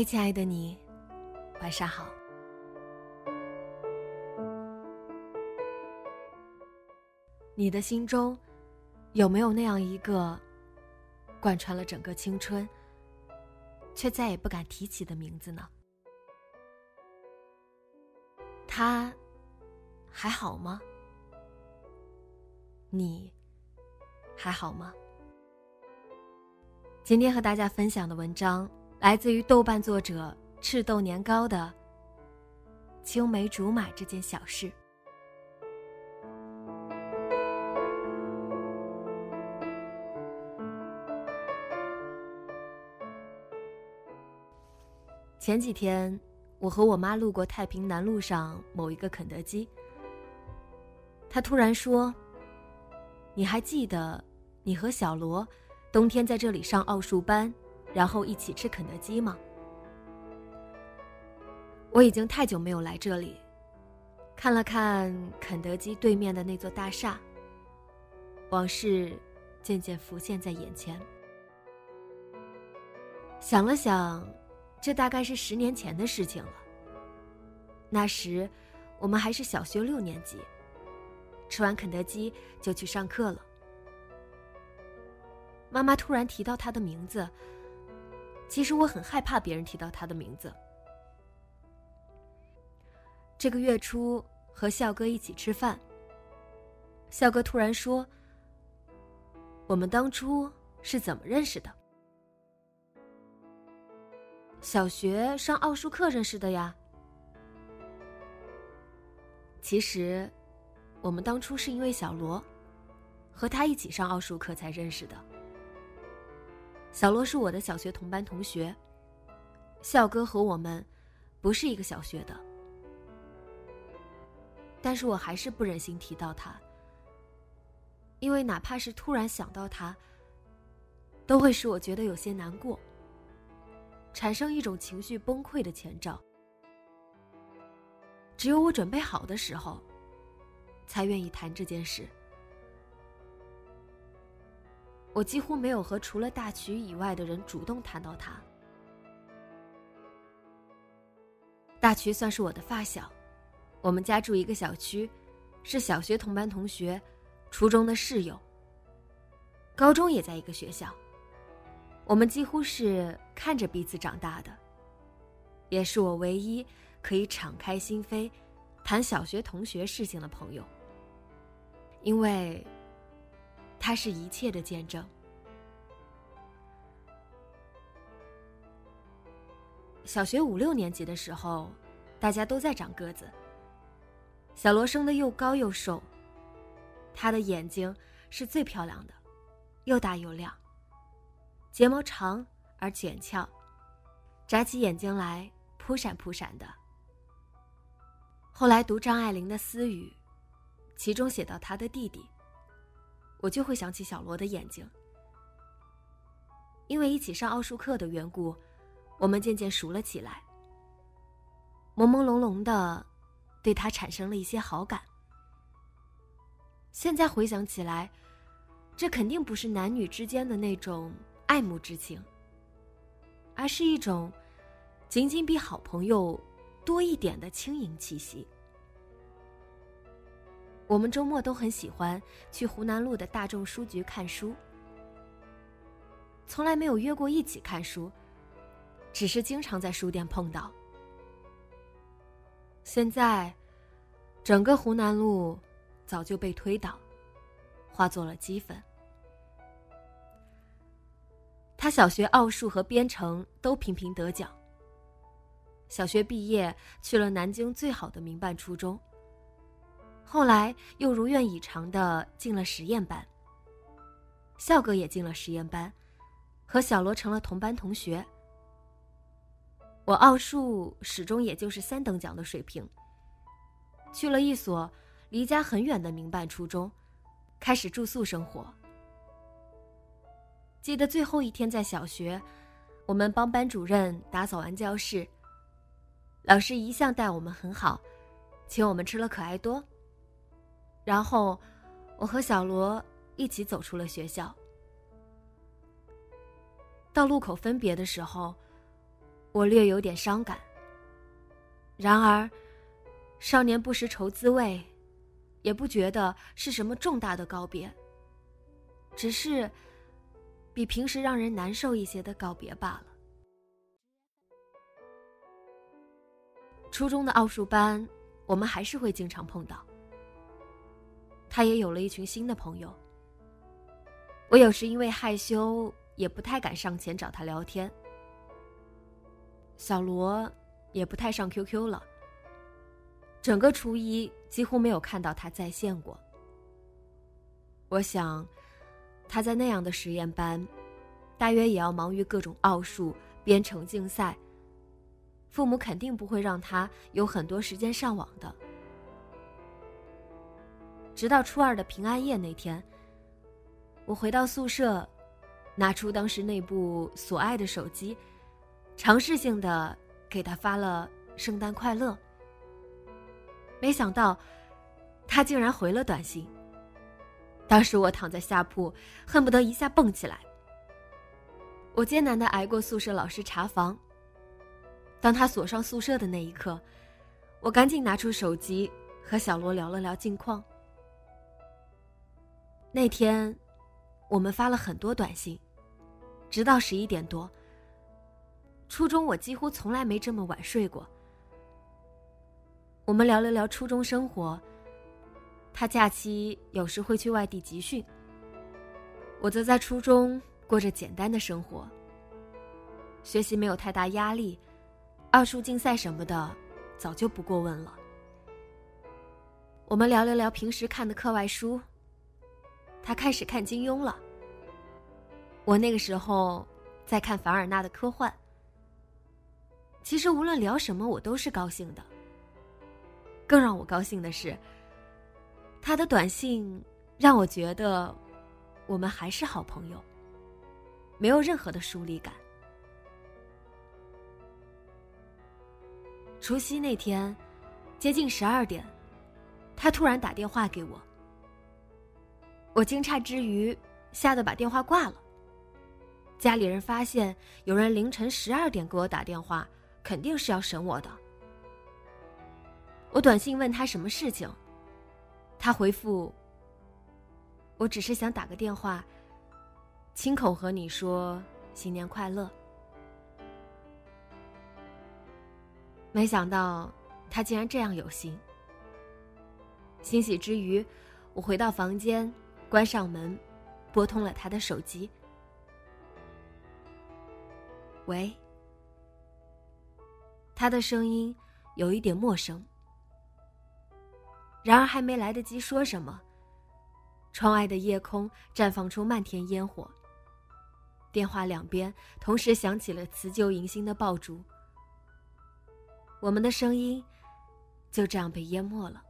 嗨，亲爱的你，晚上好。你的心中有没有那样一个贯穿了整个青春，却再也不敢提起的名字呢？他还好吗？你还好吗？今天和大家分享的文章。来自于豆瓣作者赤豆年糕的青梅竹马这件小事。前几天，我和我妈路过太平南路上某一个肯德基，她突然说：“你还记得你和小罗冬天在这里上奥数班？”然后一起吃肯德基吗？我已经太久没有来这里，看了看肯德基对面的那座大厦，往事渐渐浮现在眼前。想了想，这大概是十年前的事情了。那时，我们还是小学六年级，吃完肯德基就去上课了。妈妈突然提到他的名字。其实我很害怕别人提到他的名字。这个月初和笑哥一起吃饭，笑哥突然说：“我们当初是怎么认识的？”小学上奥数课认识的呀。其实，我们当初是因为小罗，和他一起上奥数课才认识的。小罗是我的小学同班同学。笑哥和我们不是一个小学的，但是我还是不忍心提到他，因为哪怕是突然想到他，都会使我觉得有些难过，产生一种情绪崩溃的前兆。只有我准备好的时候，才愿意谈这件事。我几乎没有和除了大曲以外的人主动谈到他。大曲算是我的发小，我们家住一个小区，是小学同班同学，初中的室友。高中也在一个学校，我们几乎是看着彼此长大的，也是我唯一可以敞开心扉谈小学同学事情的朋友，因为。他是一切的见证。小学五六年级的时候，大家都在长个子。小罗生的又高又瘦，他的眼睛是最漂亮的，又大又亮，睫毛长而卷翘，眨起眼睛来扑闪扑闪的。后来读张爱玲的私语，其中写到他的弟弟。我就会想起小罗的眼睛，因为一起上奥数课的缘故，我们渐渐熟了起来。朦朦胧胧的，对他产生了一些好感。现在回想起来，这肯定不是男女之间的那种爱慕之情，而是一种仅仅比好朋友多一点的轻盈气息。我们周末都很喜欢去湖南路的大众书局看书，从来没有约过一起看书，只是经常在书店碰到。现在，整个湖南路早就被推倒，化作了齑粉。他小学奥数和编程都频频得奖。小学毕业去了南京最好的民办初中。后来又如愿以偿的进了实验班。笑哥也进了实验班，和小罗成了同班同学。我奥数始终也就是三等奖的水平。去了一所离家很远的民办初中，开始住宿生活。记得最后一天在小学，我们帮班主任打扫完教室。老师一向待我们很好，请我们吃了可爱多。然后，我和小罗一起走出了学校。到路口分别的时候，我略有点伤感。然而，少年不识愁滋味，也不觉得是什么重大的告别，只是比平时让人难受一些的告别罢了。初中的奥数班，我们还是会经常碰到。他也有了一群新的朋友。我有时因为害羞，也不太敢上前找他聊天。小罗也不太上 QQ 了。整个初一几乎没有看到他在线过。我想，他在那样的实验班，大约也要忙于各种奥数编程竞赛。父母肯定不会让他有很多时间上网的。直到初二的平安夜那天，我回到宿舍，拿出当时那部所爱的手机，尝试性的给他发了“圣诞快乐”。没想到，他竟然回了短信。当时我躺在下铺，恨不得一下蹦起来。我艰难的挨过宿舍老师查房。当他锁上宿舍的那一刻，我赶紧拿出手机和小罗聊了聊近况。那天，我们发了很多短信，直到十一点多。初中我几乎从来没这么晚睡过。我们聊了聊初中生活。他假期有时会去外地集训。我则在初中过着简单的生活。学习没有太大压力。奥数竞赛什么的，早就不过问了。我们聊了聊平时看的课外书。他开始看金庸了。我那个时候在看凡尔纳的科幻。其实无论聊什么，我都是高兴的。更让我高兴的是，他的短信让我觉得我们还是好朋友，没有任何的疏离感。除夕那天，接近十二点，他突然打电话给我。我惊诧之余，吓得把电话挂了。家里人发现有人凌晨十二点给我打电话，肯定是要审我的。我短信问他什么事情，他回复：“我只是想打个电话，亲口和你说新年快乐。”没想到他竟然这样有心。欣喜之余，我回到房间，关上门，拨通了他的手机。喂。他的声音有一点陌生。然而还没来得及说什么，窗外的夜空绽放出漫天烟火。电话两边同时响起了辞旧迎新的爆竹。我们的声音就这样被淹没了。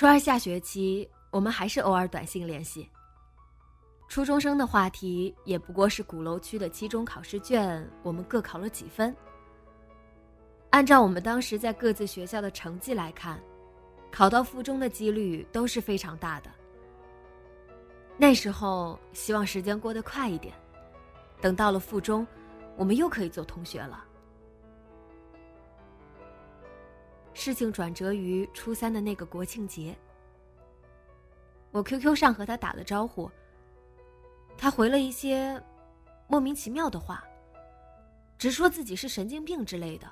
初二下学期，我们还是偶尔短信联系。初中生的话题也不过是鼓楼区的期中考试卷，我们各考了几分。按照我们当时在各自学校的成绩来看，考到附中的几率都是非常大的。那时候希望时间过得快一点，等到了附中。我们又可以做同学了。事情转折于初三的那个国庆节，我 QQ 上和他打了招呼，他回了一些莫名其妙的话，直说自己是神经病之类的，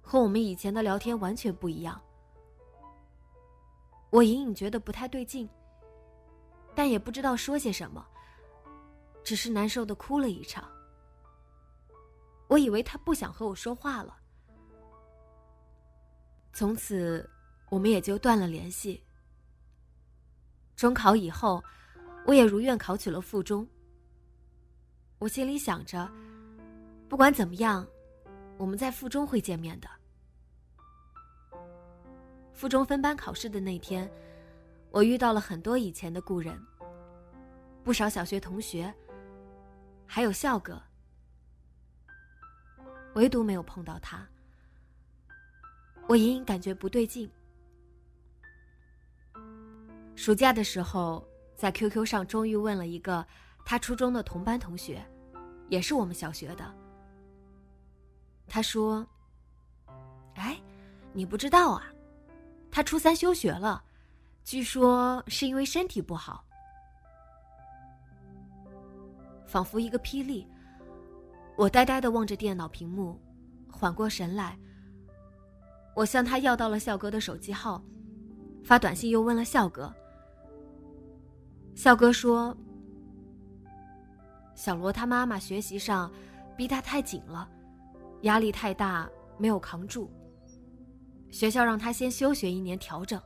和我们以前的聊天完全不一样。我隐隐觉得不太对劲，但也不知道说些什么，只是难受的哭了一场。我以为他不想和我说话了，从此我们也就断了联系。中考以后，我也如愿考取了附中。我心里想着，不管怎么样，我们在附中会见面的。附中分班考试的那天，我遇到了很多以前的故人，不少小学同学，还有笑哥，唯独没有碰到他。我隐隐感觉不对劲。暑假的时候，在 QQ 上终于问了一个。他初中的同班同学，也是我们小学的。他说：“哎，你不知道啊，他初三休学了，据说是因为身体不好。”仿佛一个霹雳，我呆呆的望着电脑屏幕，缓过神来。我向他要到了笑哥的手机号，发短信又问了笑哥。笑哥说。小罗他妈妈学习上逼他太紧了，压力太大，没有扛住。学校让他先休学一年调整。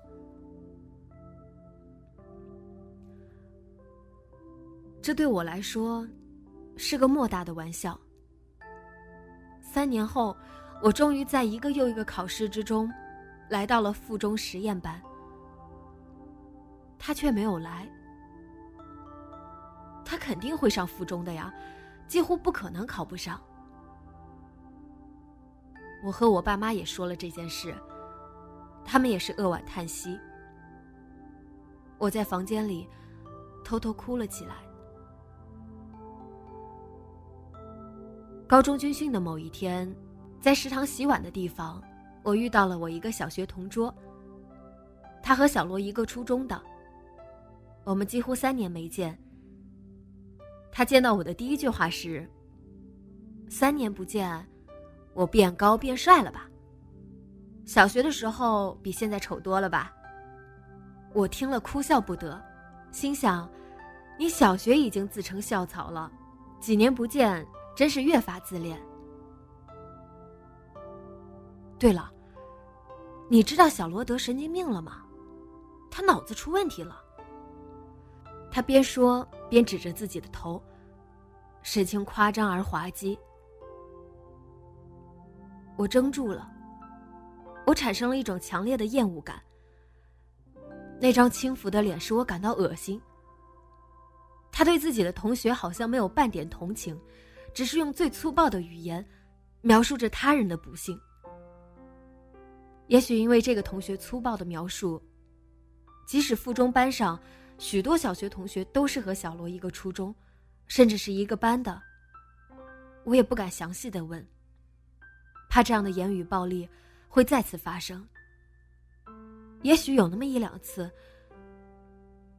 这对我来说是个莫大的玩笑。三年后，我终于在一个又一个考试之中，来到了附中实验班，他却没有来。他肯定会上附中的呀，几乎不可能考不上。我和我爸妈也说了这件事，他们也是扼腕叹息。我在房间里偷偷哭了起来。高中军训的某一天，在食堂洗碗的地方，我遇到了我一个小学同桌。他和小罗一个初中的，我们几乎三年没见。他见到我的第一句话是：“三年不见，我变高变帅了吧？小学的时候比现在丑多了吧？”我听了哭笑不得，心想：“你小学已经自称校草了，几年不见，真是越发自恋。”对了，你知道小罗得神经病了吗？他脑子出问题了。他边说。边指着自己的头，神情夸张而滑稽。我怔住了，我产生了一种强烈的厌恶感。那张轻浮的脸使我感到恶心。他对自己的同学好像没有半点同情，只是用最粗暴的语言描述着他人的不幸。也许因为这个同学粗暴的描述，即使附中班上。许多小学同学都是和小罗一个初中，甚至是一个班的。我也不敢详细的问，怕这样的言语暴力会再次发生。也许有那么一两次，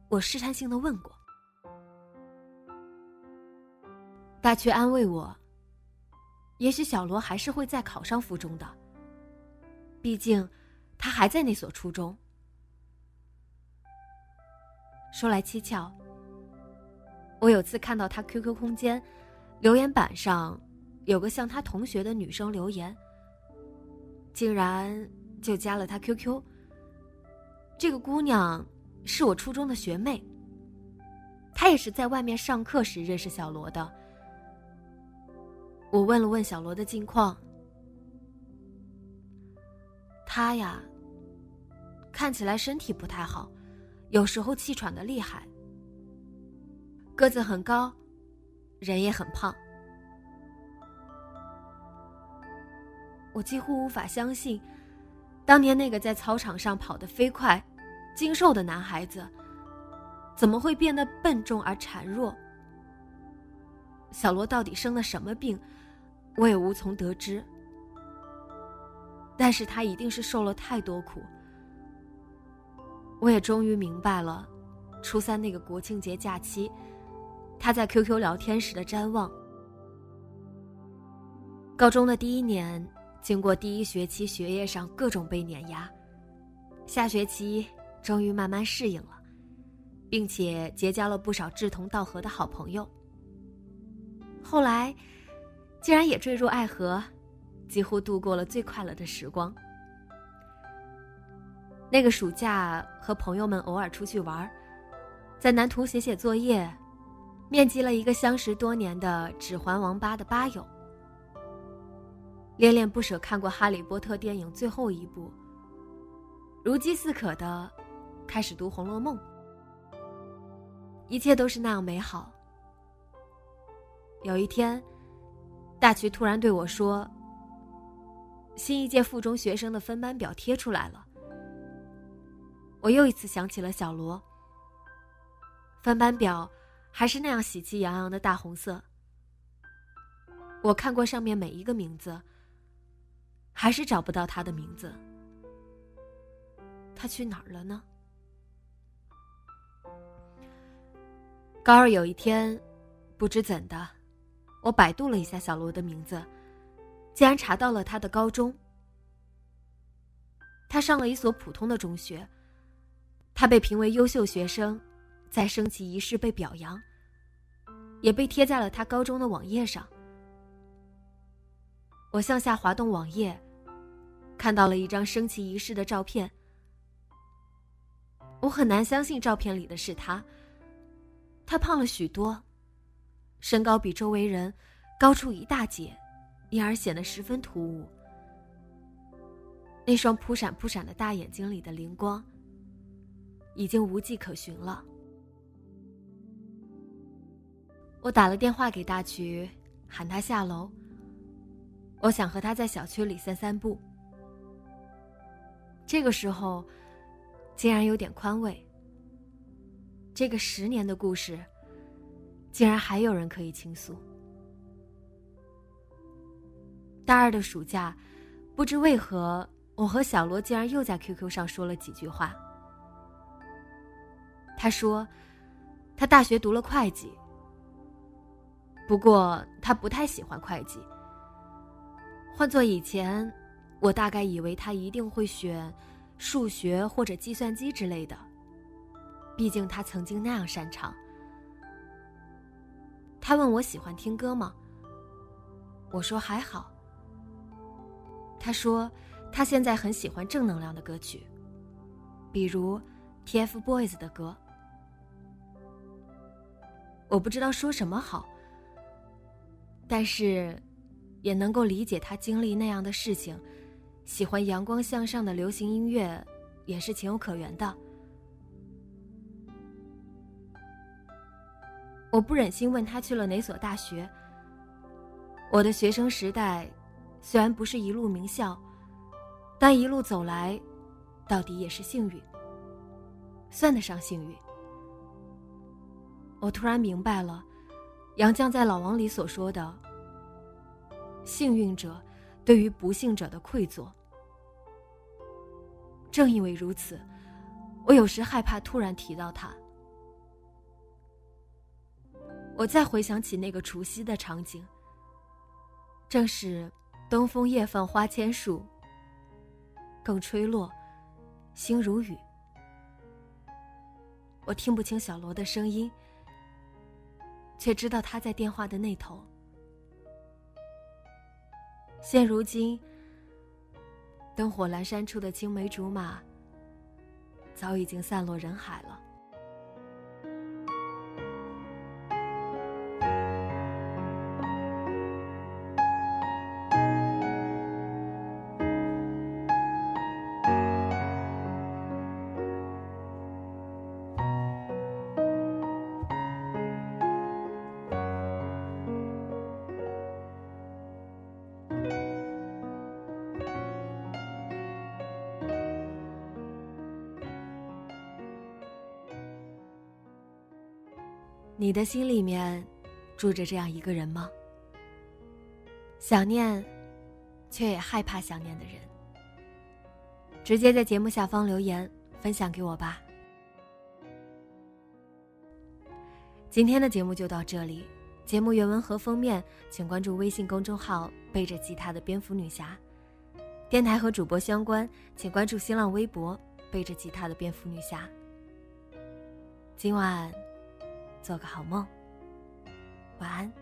我试探性的问过，他却安慰我：也许小罗还是会再考上附中的，毕竟他还在那所初中。说来蹊跷，我有次看到他 QQ 空间留言板上有个像他同学的女生留言，竟然就加了他 QQ。这个姑娘是我初中的学妹，她也是在外面上课时认识小罗的。我问了问小罗的近况，他呀，看起来身体不太好。有时候气喘的厉害，个子很高，人也很胖。我几乎无法相信，当年那个在操场上跑得飞快、精瘦的男孩子，怎么会变得笨重而孱弱？小罗到底生了什么病，我也无从得知。但是他一定是受了太多苦。我也终于明白了，初三那个国庆节假期，他在 QQ 聊天时的瞻望，高中的第一年，经过第一学期学业上各种被碾压，下学期终于慢慢适应了，并且结交了不少志同道合的好朋友。后来，竟然也坠入爱河，几乎度过了最快乐的时光。那个暑假和朋友们偶尔出去玩，在南图写写作业，面基了一个相识多年的《指环王八》的吧友，恋恋不舍看过《哈利波特》电影最后一部，如饥似渴的开始读《红楼梦》，一切都是那样美好。有一天，大渠突然对我说：“新一届附中学生的分班表贴出来了。”我又一次想起了小罗。分班表还是那样喜气洋洋的大红色。我看过上面每一个名字，还是找不到他的名字。他去哪儿了呢？高二有一天，不知怎的，我百度了一下小罗的名字，竟然查到了他的高中。他上了一所普通的中学。他被评为优秀学生，在升旗仪式被表扬，也被贴在了他高中的网页上。我向下滑动网页，看到了一张升旗仪式的照片。我很难相信照片里的是他。他胖了许多，身高比周围人高出一大截，因而显得十分突兀。那双扑闪扑闪的大眼睛里的灵光。已经无迹可寻了。我打了电话给大渠，喊他下楼。我想和他在小区里散散步。这个时候，竟然有点宽慰。这个十年的故事，竟然还有人可以倾诉。大二的暑假，不知为何，我和小罗竟然又在 QQ 上说了几句话。他说，他大学读了会计，不过他不太喜欢会计。换做以前，我大概以为他一定会选数学或者计算机之类的，毕竟他曾经那样擅长。他问我喜欢听歌吗？我说还好。他说他现在很喜欢正能量的歌曲，比如 TFBOYS 的歌。我不知道说什么好，但是也能够理解他经历那样的事情，喜欢阳光向上的流行音乐，也是情有可原的。我不忍心问他去了哪所大学。我的学生时代虽然不是一路名校，但一路走来，到底也是幸运，算得上幸运。我突然明白了，杨绛在《老王》里所说的“幸运者对于不幸者的愧疚”。正因为如此，我有时害怕突然提到他。我再回想起那个除夕的场景，正是东风夜放花千树，更吹落，星如雨。我听不清小罗的声音。却知道他在电话的那头。现如今，灯火阑珊处的青梅竹马，早已经散落人海了。你的心里面住着这样一个人吗？想念，却也害怕想念的人。直接在节目下方留言分享给我吧。今天的节目就到这里，节目原文和封面，请关注微信公众号“背着吉他的蝙蝠女侠”。电台和主播相关，请关注新浪微博“背着吉他的蝙蝠女侠”。今晚，做个好梦，晚安。